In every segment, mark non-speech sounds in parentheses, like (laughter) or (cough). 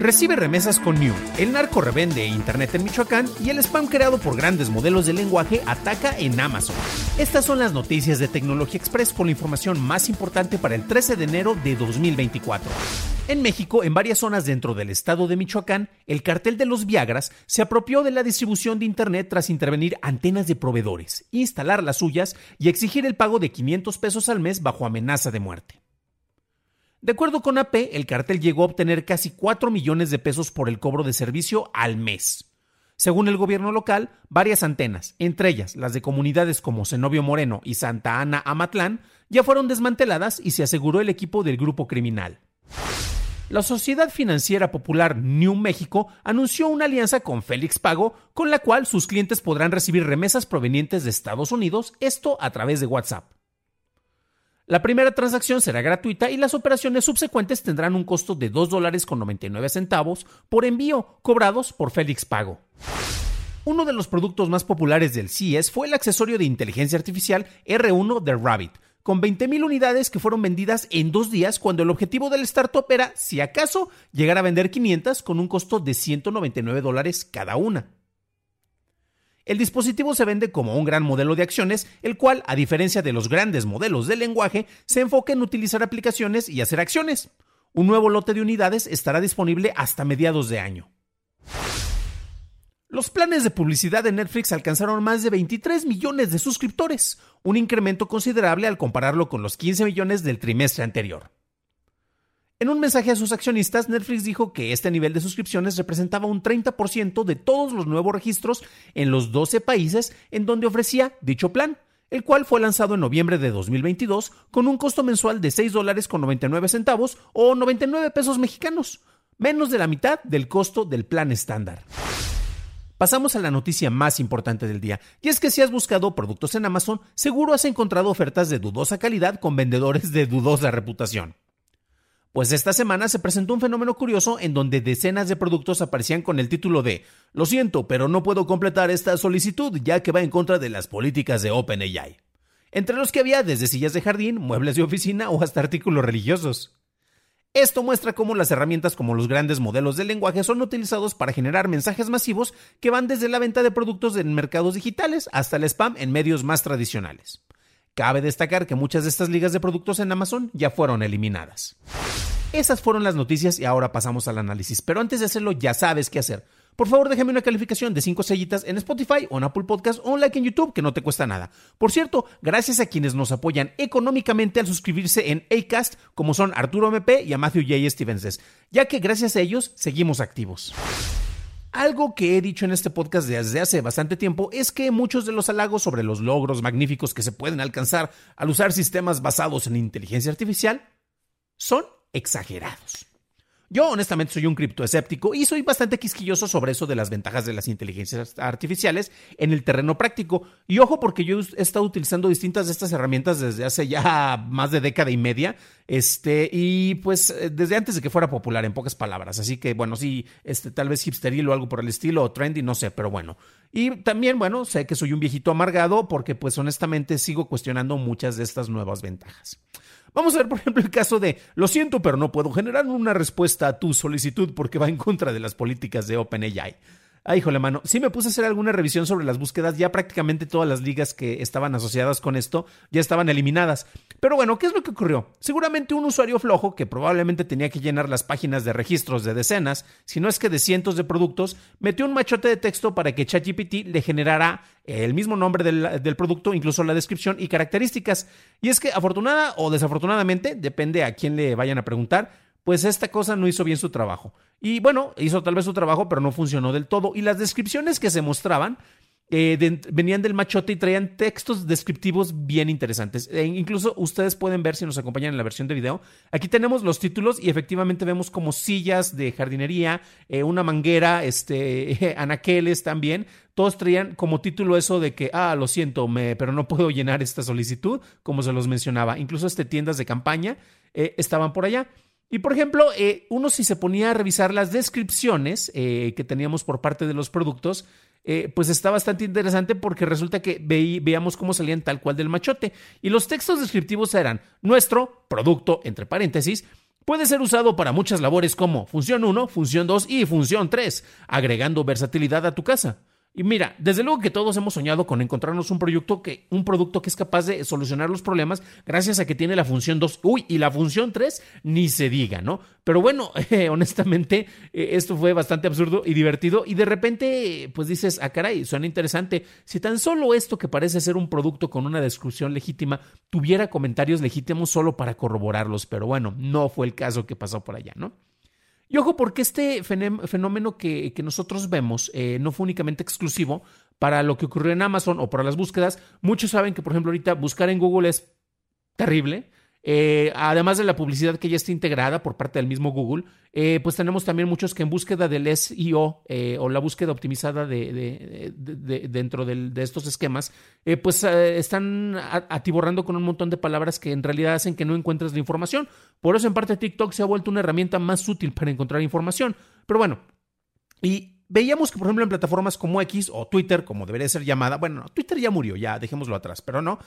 Recibe remesas con New. El narco revende Internet en Michoacán y el spam creado por grandes modelos de lenguaje ataca en Amazon. Estas son las noticias de Tecnología Express con la información más importante para el 13 de enero de 2024. En México, en varias zonas dentro del estado de Michoacán, el cartel de los Viagras se apropió de la distribución de Internet tras intervenir antenas de proveedores, instalar las suyas y exigir el pago de 500 pesos al mes bajo amenaza de muerte. De acuerdo con AP, el cartel llegó a obtener casi 4 millones de pesos por el cobro de servicio al mes. Según el gobierno local, varias antenas, entre ellas las de comunidades como Zenobio Moreno y Santa Ana Amatlán, ya fueron desmanteladas y se aseguró el equipo del grupo criminal. La Sociedad Financiera Popular New México anunció una alianza con Félix Pago, con la cual sus clientes podrán recibir remesas provenientes de Estados Unidos, esto a través de WhatsApp. La primera transacción será gratuita y las operaciones subsecuentes tendrán un costo de 2 dólares con 99 centavos por envío cobrados por Félix Pago. Uno de los productos más populares del CES fue el accesorio de inteligencia artificial R1 de Rabbit, con 20.000 unidades que fueron vendidas en dos días cuando el objetivo del startup era, si acaso, llegar a vender 500 con un costo de 199 dólares cada una. El dispositivo se vende como un gran modelo de acciones, el cual, a diferencia de los grandes modelos de lenguaje, se enfoca en utilizar aplicaciones y hacer acciones. Un nuevo lote de unidades estará disponible hasta mediados de año. Los planes de publicidad de Netflix alcanzaron más de 23 millones de suscriptores, un incremento considerable al compararlo con los 15 millones del trimestre anterior. En un mensaje a sus accionistas, Netflix dijo que este nivel de suscripciones representaba un 30% de todos los nuevos registros en los 12 países en donde ofrecía dicho plan, el cual fue lanzado en noviembre de 2022 con un costo mensual de 6 dólares con 99 centavos o 99 pesos mexicanos, menos de la mitad del costo del plan estándar. Pasamos a la noticia más importante del día, y es que si has buscado productos en Amazon, seguro has encontrado ofertas de dudosa calidad con vendedores de dudosa reputación. Pues esta semana se presentó un fenómeno curioso en donde decenas de productos aparecían con el título de Lo siento, pero no puedo completar esta solicitud ya que va en contra de las políticas de OpenAI. Entre los que había desde sillas de jardín, muebles de oficina o hasta artículos religiosos. Esto muestra cómo las herramientas como los grandes modelos de lenguaje son utilizados para generar mensajes masivos que van desde la venta de productos en mercados digitales hasta el spam en medios más tradicionales. Cabe destacar que muchas de estas ligas de productos en Amazon ya fueron eliminadas. Esas fueron las noticias y ahora pasamos al análisis. Pero antes de hacerlo, ya sabes qué hacer. Por favor, déjame una calificación de 5 sellitas en Spotify o en Apple Podcast o un like en YouTube, que no te cuesta nada. Por cierto, gracias a quienes nos apoyan económicamente al suscribirse en Acast, como son Arturo MP y a Matthew J. Stevenses, ya que gracias a ellos seguimos activos. Algo que he dicho en este podcast desde hace bastante tiempo es que muchos de los halagos sobre los logros magníficos que se pueden alcanzar al usar sistemas basados en inteligencia artificial son exagerados. Yo honestamente soy un criptoescéptico y soy bastante quisquilloso sobre eso de las ventajas de las inteligencias artificiales en el terreno práctico. Y ojo porque yo he estado utilizando distintas de estas herramientas desde hace ya (laughs) más de década y media, este y pues eh, desde antes de que fuera popular en pocas palabras. Así que bueno, sí, este tal vez hipsteril o algo por el estilo o trendy, no sé, pero bueno. Y también bueno, sé que soy un viejito amargado porque pues honestamente sigo cuestionando muchas de estas nuevas ventajas. Vamos a ver, por ejemplo, el caso de, lo siento, pero no puedo generar una respuesta a tu solicitud porque va en contra de las políticas de OpenAI. Ay, híjole, mano. Sí me puse a hacer alguna revisión sobre las búsquedas. Ya prácticamente todas las ligas que estaban asociadas con esto ya estaban eliminadas. Pero bueno, ¿qué es lo que ocurrió? Seguramente un usuario flojo que probablemente tenía que llenar las páginas de registros de decenas, si no es que de cientos de productos, metió un machote de texto para que ChatGPT le generara el mismo nombre del, del, producto, incluso la descripción y características. Y es que afortunada o desafortunadamente, depende a quién le vayan a preguntar, pues esta cosa no hizo bien su trabajo. Y bueno, hizo tal vez su trabajo, pero no funcionó del todo. Y las descripciones que se mostraban eh, venían del machote y traían textos descriptivos bien interesantes. E incluso ustedes pueden ver si nos acompañan en la versión de video. Aquí tenemos los títulos y efectivamente vemos como sillas de jardinería, eh, una manguera, este, (laughs) anaqueles también. Todos traían como título eso de que, ah, lo siento, me, pero no puedo llenar esta solicitud, como se los mencionaba. Incluso este, tiendas de campaña eh, estaban por allá. Y por ejemplo, eh, uno si se ponía a revisar las descripciones eh, que teníamos por parte de los productos, eh, pues está bastante interesante porque resulta que veíamos cómo salían tal cual del machote. Y los textos descriptivos eran nuestro producto, entre paréntesis, Puede ser usado para muchas labores como función 1, función 2 y función 3, agregando versatilidad a tu casa. Y mira, desde luego que todos hemos soñado con encontrarnos un producto que, un producto que es capaz de solucionar los problemas gracias a que tiene la función 2. Uy, y la función 3 ni se diga, ¿no? Pero bueno, (laughs) eh, honestamente, eh, esto fue bastante absurdo y divertido. Y de repente, pues dices, ah, caray, suena interesante. Si tan solo esto que parece ser un producto con una descripción legítima tuviera comentarios legítimos solo para corroborarlos. Pero bueno, no fue el caso que pasó por allá, ¿no? Y ojo, porque este fenómeno que, nosotros vemos eh, no fue únicamente exclusivo para lo que ocurrió en Amazon o para las búsquedas. Muchos saben que, por ejemplo, ahorita buscar en Google es terrible. Eh, además de la publicidad que ya está integrada por parte del mismo Google, eh, pues tenemos también muchos que en búsqueda del SEO eh, o la búsqueda optimizada de, dentro de estos esquemas, pues están atiborrando con un montón de palabras que en realidad hacen que no encuentres la información. Por eso en parte TikTok se ha vuelto una herramienta más útil para encontrar información. Pero bueno, y veíamos que, por ejemplo, en plataformas como X o Twitter, como debería ser llamada, bueno, Twitter ya murió, ya dejémoslo atrás, pero no,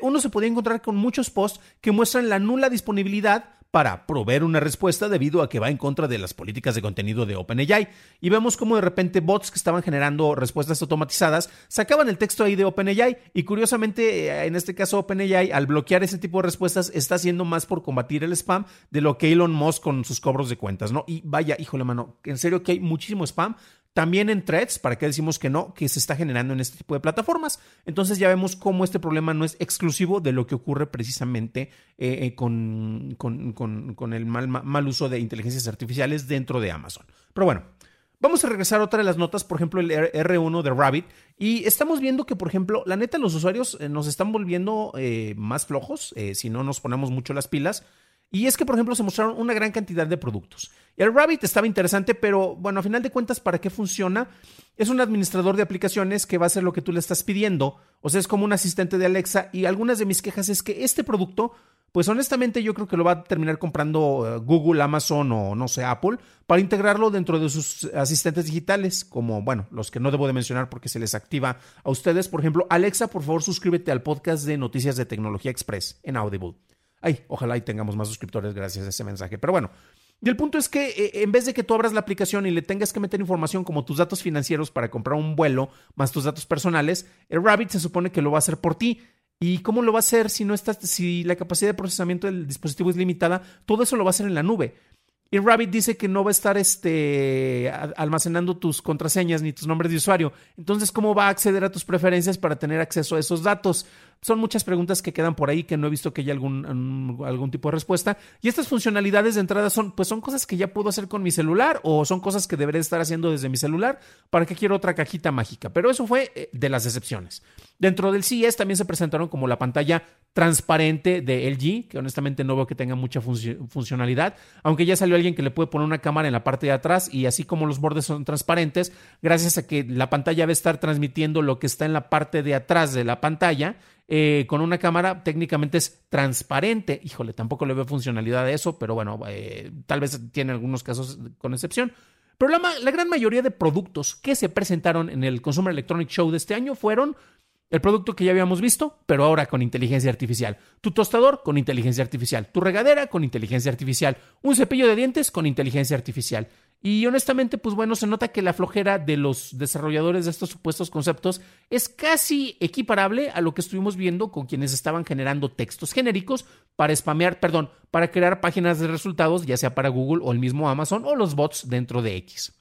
uno se podía encontrar con muchos posts que muestran la nula disponibilidad para proveer una respuesta debido a que va en contra de las políticas de contenido de OpenAI. Y vemos como de repente bots que estaban generando respuestas automatizadas sacaban el texto ahí de OpenAI y curiosamente en este caso OpenAI al bloquear ese tipo de respuestas está haciendo más por combatir el spam de lo que Elon Musk con sus cobros de cuentas, ¿no? Y vaya, híjole mano, en serio que hay muchísimo spam, también en threads, ¿para qué decimos que no? Que se está generando en este tipo de plataformas. Entonces ya vemos cómo este problema no es exclusivo de lo que ocurre precisamente eh, eh, con, con, el mal, mal uso de inteligencias artificiales dentro de Amazon. Pero bueno, Vamos a regresar a otra de las notas, por ejemplo, el R1 de Rabbit. Y estamos viendo que, por ejemplo, la neta, los usuarios eh, nos están volviendo más flojos si no nos ponemos mucho las pilas. Y es que, por ejemplo, se mostraron una gran cantidad de productos. El Rabbit estaba interesante, pero bueno, a final de cuentas, ¿para qué funciona? Es un administrador de aplicaciones que va a hacer lo que tú le estás pidiendo. O sea, es como un asistente de Alexa. Y algunas de mis quejas es que este producto, pues honestamente yo creo que lo va a terminar comprando eh, Google, Amazon o no sé, Apple, para integrarlo dentro de sus asistentes digitales, como, bueno, los que no debo de mencionar porque se les activa a ustedes. Por ejemplo, Alexa, por favor, suscríbete al podcast de Noticias de Tecnología Express en Audible. Ay, ojalá y tengamos más suscriptores gracias a ese mensaje. Pero bueno, y el punto es que eh, en vez de que tú abras la aplicación y le tengas que meter información como tus datos financieros para comprar un vuelo, más tus datos personales, el Rabbit se supone que lo va a hacer por ti. ¿Y cómo lo va a hacer si no estás, si la capacidad de procesamiento del dispositivo es limitada? Todo eso lo va a hacer en la nube. Y Rabbit dice que no va a estar este, almacenando tus contraseñas ni tus nombres de usuario. Entonces, ¿cómo va a acceder a tus preferencias para tener acceso a esos datos? Son muchas preguntas que quedan por ahí que no he visto que haya algún, algún tipo de respuesta. Y estas funcionalidades de entrada son, pues son cosas que ya puedo hacer con mi celular o son cosas que debería estar haciendo desde mi celular. ¿Para qué quiero otra cajita mágica? Pero eso fue eh, de las excepciones. Dentro del CES también se presentaron como la pantalla transparente de LG, que honestamente no veo que tenga mucha funcionalidad, aunque ya salió alguien que le puede poner una cámara en la parte de atrás y así como los bordes son transparentes, gracias a que la pantalla va a estar transmitiendo lo que está en la parte de atrás de la pantalla, eh, con una cámara técnicamente es transparente. Híjole, tampoco le veo funcionalidad a eso, pero bueno, eh, tal vez tiene algunos casos con excepción. Pero la, la gran mayoría de productos que se presentaron en el Consumer Electronic Show de este año fueron el producto que ya habíamos visto, pero ahora con inteligencia artificial. Tu tostador con inteligencia artificial. Tu regadera con inteligencia artificial. Un cepillo de dientes con inteligencia artificial. Y honestamente, pues bueno, se nota que la flojera de los desarrolladores de estos supuestos conceptos es casi equiparable a lo que estuvimos viendo con quienes estaban generando textos genéricos para spamear, perdón, para crear páginas de resultados, ya sea para Google o el mismo Amazon o los bots dentro de X.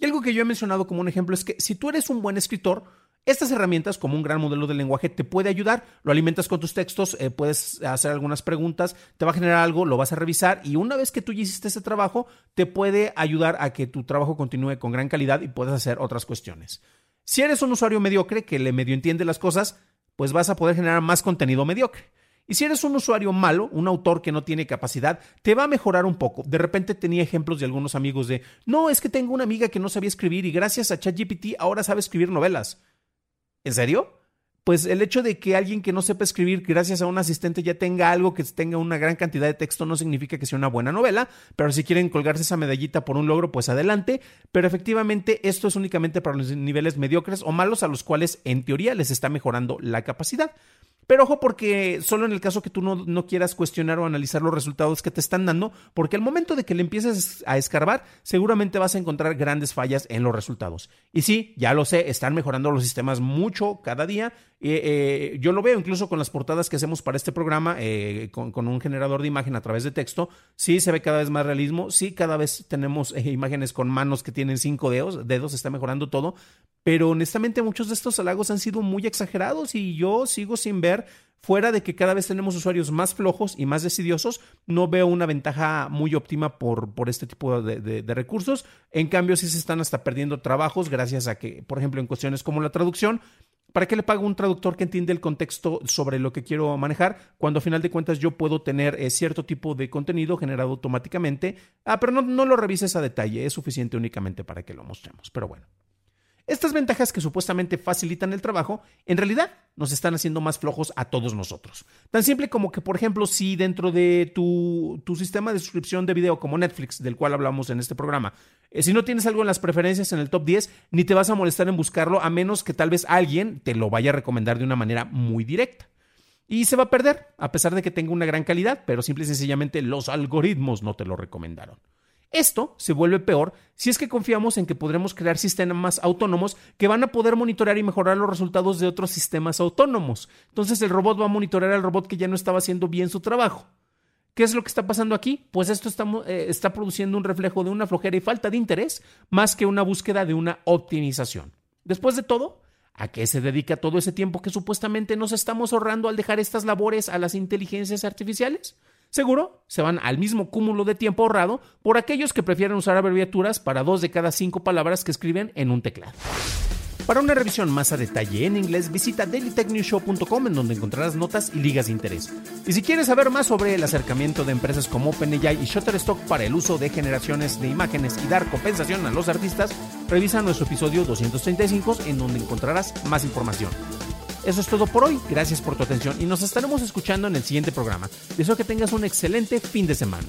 Y algo que yo he mencionado como un ejemplo es que si tú eres un buen escritor, estas herramientas, como un gran modelo de lenguaje, te puede ayudar. Lo alimentas con tus textos, eh, puedes hacer algunas preguntas, te va a generar algo, lo vas a revisar y una vez que tú ya hiciste ese trabajo, te puede ayudar a que tu trabajo continúe con gran calidad y puedas hacer otras cuestiones. Si eres un usuario mediocre que le medio entiende las cosas, pues vas a poder generar más contenido mediocre. Y si eres un usuario malo, un autor que no tiene capacidad, te va a mejorar un poco. De repente tenía ejemplos de algunos amigos de, no, es que tengo una amiga que no sabía escribir y gracias a ChatGPT ahora sabe escribir novelas. ¿En serio? Pues el hecho de que alguien que no sepa escribir gracias a un asistente ya tenga algo que tenga una gran cantidad de texto no significa que sea una buena novela, pero si quieren colgarse esa medallita por un logro, pues adelante, pero efectivamente esto es únicamente para los niveles mediocres o malos a los cuales en teoría les está mejorando la capacidad. Pero ojo porque solo en el caso que tú no, quieras cuestionar o analizar los resultados que te están dando, porque al momento de que le empieces a escarbar, seguramente vas a encontrar grandes fallas en los resultados. Y sí, ya lo sé, están mejorando los sistemas mucho cada día. Eh, yo lo veo incluso con las portadas que hacemos para este programa, eh, con, un generador de imagen a través de texto. Sí, se ve cada vez más realismo. Sí, cada vez tenemos eh, imágenes con manos que tienen cinco dedos, dedos, está mejorando todo. Pero honestamente muchos de estos halagos han sido muy exagerados y yo sigo sin ver, fuera de que cada vez tenemos usuarios más flojos y más decidiosos, no veo una ventaja muy óptima por, por este tipo de, de, recursos. En cambio, sí se están hasta perdiendo trabajos gracias a que, por ejemplo, en cuestiones como la traducción, ¿Para qué le pago un traductor que entiende el contexto sobre lo que quiero manejar cuando a final de cuentas yo puedo tener eh, cierto tipo de contenido generado automáticamente? Ah, pero no, no lo revises a detalle, es suficiente únicamente para que lo mostremos. Pero bueno. Estas ventajas que supuestamente facilitan el trabajo, en realidad nos están haciendo más flojos a todos nosotros. Tan simple como que, por ejemplo, si dentro de tu, sistema de suscripción de video como Netflix, del cual hablamos en este programa, eh, si no tienes algo en las preferencias en el top 10, ni te vas a molestar en buscarlo, a menos que tal vez alguien te lo vaya a recomendar de una manera muy directa. Y se va a perder, a pesar de que tenga una gran calidad, pero simple y sencillamente los algoritmos no te lo recomendaron. Esto se vuelve peor si es que confiamos en que podremos crear sistemas autónomos que van a poder monitorear y mejorar los resultados de otros sistemas autónomos. Entonces el robot va a monitorear al robot que ya no estaba haciendo bien su trabajo. ¿Qué es lo que está pasando aquí? Pues esto está, eh, está produciendo un reflejo de una flojera y falta de interés más que una búsqueda de una optimización. Después de todo, ¿a qué se dedica todo ese tiempo que supuestamente nos estamos ahorrando al dejar estas labores a las inteligencias artificiales? Seguro se van al mismo cúmulo de tiempo ahorrado por aquellos que prefieren usar abreviaturas para dos de cada cinco palabras que escriben en un teclado. Para una revisión más a detalle en inglés, visita dailytechnewshow.com en donde encontrarás notas y ligas de interés. Y si quieres saber más sobre el acercamiento de empresas como OpenAI y Shutterstock para el uso de generaciones de imágenes y dar compensación a los artistas, revisa nuestro episodio 235 en donde encontrarás más información. Eso es todo por hoy. Gracias por tu atención y nos estaremos escuchando en el siguiente programa. Deseo que tengas un excelente fin de semana.